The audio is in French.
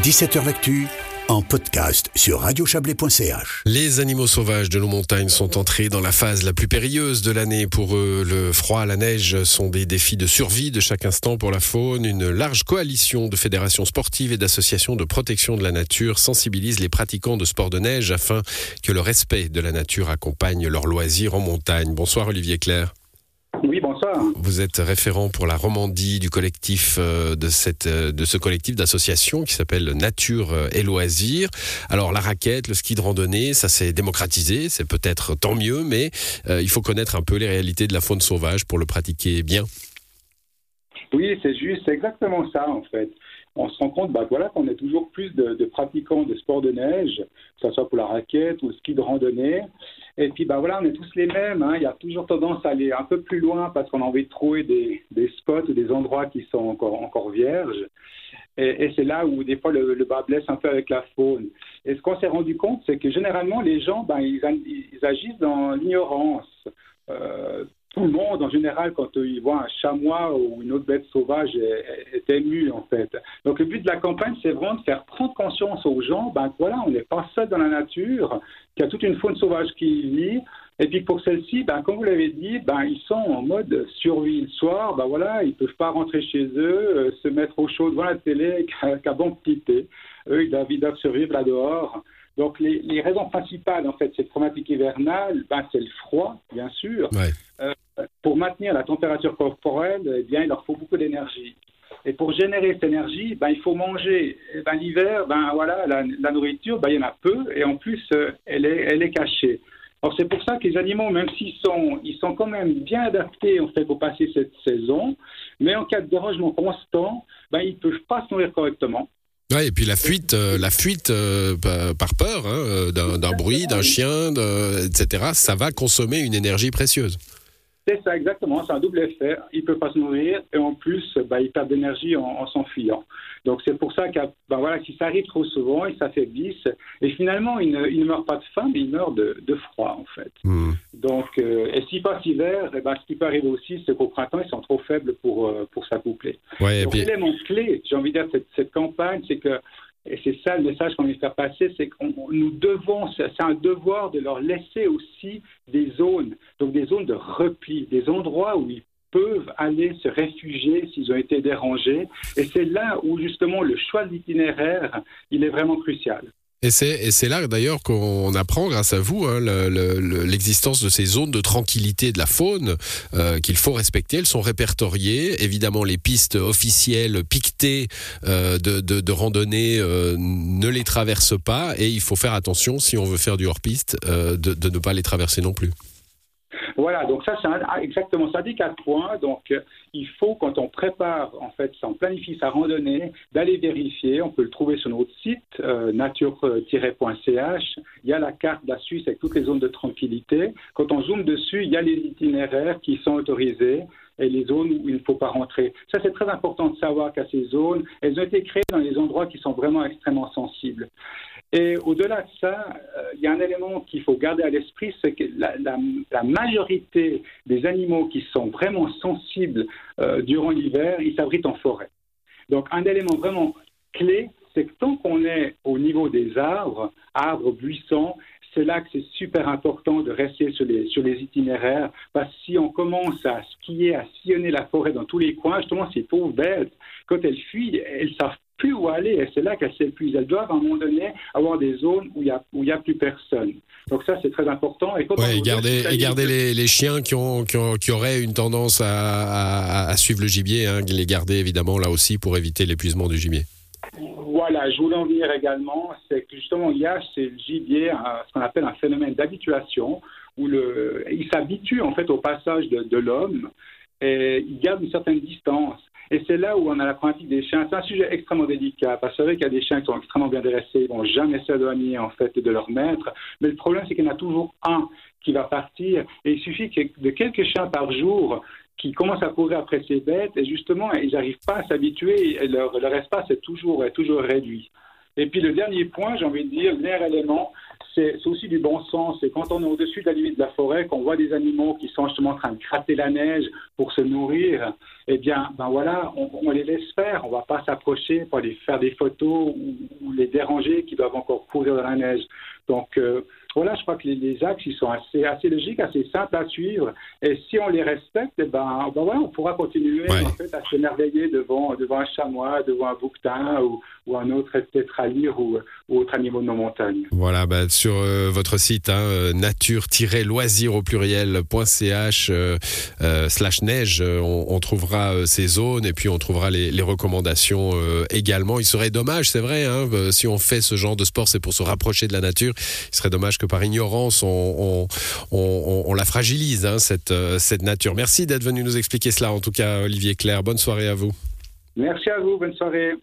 17h L'actu en podcast sur radiochablais.ch. Les animaux sauvages de nos montagnes sont entrés dans la phase la plus périlleuse de l'année. Pour eux, le froid, la neige sont des défis de survie de chaque instant pour la faune. Une large coalition de fédérations sportives et d'associations de protection de la nature sensibilise les pratiquants de sport de neige afin que le respect de la nature accompagne leurs loisirs en montagne. Bonsoir Olivier Claire. Vous êtes référent pour la Romandie du collectif euh, de, cette, euh, de ce collectif d'associations qui s'appelle Nature et Loisirs. Alors la raquette, le ski de randonnée, ça s'est démocratisé, c'est peut-être tant mieux, mais euh, il faut connaître un peu les réalités de la faune sauvage pour le pratiquer bien. Oui, c'est juste, c'est exactement ça en fait on se rend compte bah, voilà, qu'on a toujours plus de, de, pratiquants de sport de neige, que ce soit pour la raquette ou le ski de randonnée. Et puis bah, voilà, on est tous les mêmes. Hein. Il y a toujours tendance à aller un peu plus loin parce qu'on a envie de trouver des, spots ou des endroits qui sont encore, encore vierges. Et, et c'est là où des fois le, le, bas blesse un peu avec la faune. Et ce qu'on s'est rendu compte, c'est que généralement les gens, ben, ils, ils agissent dans l'ignorance. Euh, tout le monde, en général, quand il voit un chamois ou une autre bête sauvage, est, est, ému, en fait. Donc, le but de la campagne, c'est vraiment de faire prendre conscience aux gens, ben voilà, on n'est pas seul dans la nature, qu'il y a toute une faune sauvage qui vit, et puis pour celle-ci, ben, comme vous l'avez dit, ben, ils sont en mode survie le soir. Ben, voilà, ils ne peuvent pas rentrer chez eux, euh, se mettre au chaud devant la télé avec un bon petit thé. Eux, ils doivent, ils doivent survivre là dehors. Donc les, les, raisons principales en fait cette problématique hivernale, ben, c'est le froid, bien sûr. Ouais. Maintenir la température corporelle, eh bien, il leur faut beaucoup d'énergie. Et pour générer cette énergie, ben, il faut manger. Et ben, l'hiver, ben, voilà, la, la nourriture, ben, il y en a peu, et en plus, euh, elle, est, elle est cachée. Alors c'est pour ça que les animaux, même s'ils sont, ils sont quand même bien adaptés en fait pour passer cette saison, mais en cas de dérangement constant, ben, ils ne peuvent pas se nourrir correctement. Ouais, et puis la fuite, euh, la fuite euh, par peur hein, d'un bruit, d'un chien, etc., ça va consommer une énergie précieuse. C'est ça, exactement. C'est un double effet. Il ne peut pas se nourrir et en plus, bah, il perd d'énergie en, en s'enfuyant. Donc c'est pour ça que bah, voilà, si ça arrive trop souvent, ils s'affaiblissent et finalement, ils ne, meurent pas de faim, mais ils meurent de, de froid en fait. Mmh. Donc, euh, et s'il passe l'hiver, eh ben, ce qui peut arriver aussi, c'est qu'au printemps, ils sont trop faibles pour, euh, pour s'accoupler. Ouais, Donc puis... l'élément clé, j'ai envie de dire, cette, cette campagne, c'est que et c'est ça le message qu'on veut faire passer, c'est qu'on nous devons, c'est un devoir de leur laisser aussi des zones, donc des zones de repli, des endroits où ils peuvent aller se réfugier s'ils ont été dérangés. Et c'est là où justement le choix de l'itinéraire, il est vraiment crucial. Et c'est là d'ailleurs qu'on apprend, grâce à vous, hein, l'existence le, le, de ces zones de tranquillité de la faune euh, qu'il faut respecter. Elles sont répertoriées. Évidemment, les pistes officielles piquetées euh, de, de, de, randonnée euh, ne les traversent pas. Et il faut faire attention, si on veut faire du hors-piste, euh, de, de ne pas les traverser non plus. Voilà, donc ça, c'est exactement ça, dit quatre points. Donc, euh, il faut, quand on prépare, en fait, si on planifie sa randonnée, d'aller vérifier. On peut le trouver sur notre site, euh, nature-point.ch. Il y a la carte de la Suisse avec toutes les zones de tranquillité. Quand on zoome dessus, il y a les itinéraires qui sont autorisés et les zones où il ne faut pas rentrer. Ça, c'est très important de savoir qu'à ces zones, elles ont été créées dans les endroits qui sont vraiment extrêmement sensibles. Et au-delà de ça, euh, il y a un élément qu'il faut garder à l'esprit, c'est que la, majorité des animaux qui sont vraiment sensibles euh, durant l'hiver, ils s'abritent en forêt. Donc un élément vraiment clé, c'est que tant qu'on est au niveau des arbres, arbres, buissons, c'est là que c'est super important de rester sur les, itinéraires, parce que si on commence à skier, à sillonner la forêt dans tous les coins, justement, ces pauvres bêtes, quand elles fuient, elles savent plus où aller, et c'est là qu'elles s'épuisent. Elles doivent, à un moment donné, avoir des zones où il n'y a, où a plus personne. Donc ça, c'est très important. Et, ouais, et garder, et garder les, les, chiens qui, ont, qui, ont, qui, auraient une tendance à, à, à suivre le gibier, hein, les garder évidemment là aussi pour éviter l'épuisement du gibier. Voilà, je voulais en venir également, c'est que justement, il y a chez le gibier un, ce qu'on appelle un phénomène d'habituation, où le, il s'habitue en fait au passage de, de l'homme et il garde une certaine distance. Et c'est là où on a la pratique des chiens. C'est un sujet extrêmement délicat, parce que c'est vrai qu'il y a des chiens qui sont extrêmement bien dressés, ils vont jamais s'éloigner en fait de leur maître, mais le problème c'est qu'il y en a toujours un qui va partir, et il suffit de quelques chiens par jour qui commencent à courir après ces bêtes et justement ils n'arrivent pas à s'habituer et leur, leur espace est toujours, est toujours réduit. Et puis le dernier point, j'ai envie de dire, le dernier élément, c'est aussi du bon sens. Et quand on est au-dessus de la limite de la forêt, qu'on voit des animaux qui sont justement en train de gratter la neige pour se nourrir, eh bien, ben voilà, on, les laisse faire. On ne va pas s'approcher pour aller faire des photos ou, les déranger qui doivent encore courir dans la neige. Donc, euh, voilà, je crois que les, axes, ils sont assez, assez logiques, assez simples à suivre. Et si on les respecte, eh ben, ben voilà, on pourra continuer en fait, à s'émerveiller devant, devant un chamois, devant un bouquetin ou, ou un autre tétralyre ou, ou autre animal de nos montagnes. Voilà, bah, sur euh, votre site, hein, euh, nature-loisir au pluriel.ch euh, slash neige, on, on, trouvera ces zones et puis on trouvera les, les recommandations également. Il serait dommage, c'est vrai, hein, si on fait ce genre de sport, c'est pour se rapprocher de la nature. Il serait dommage que par ignorance, on, la fragilise, hein, euh, cette, nature. Merci d'être venu nous expliquer cela, en tout cas, Olivier Claire. Bonne soirée à vous. Merci à vous, bonne soirée.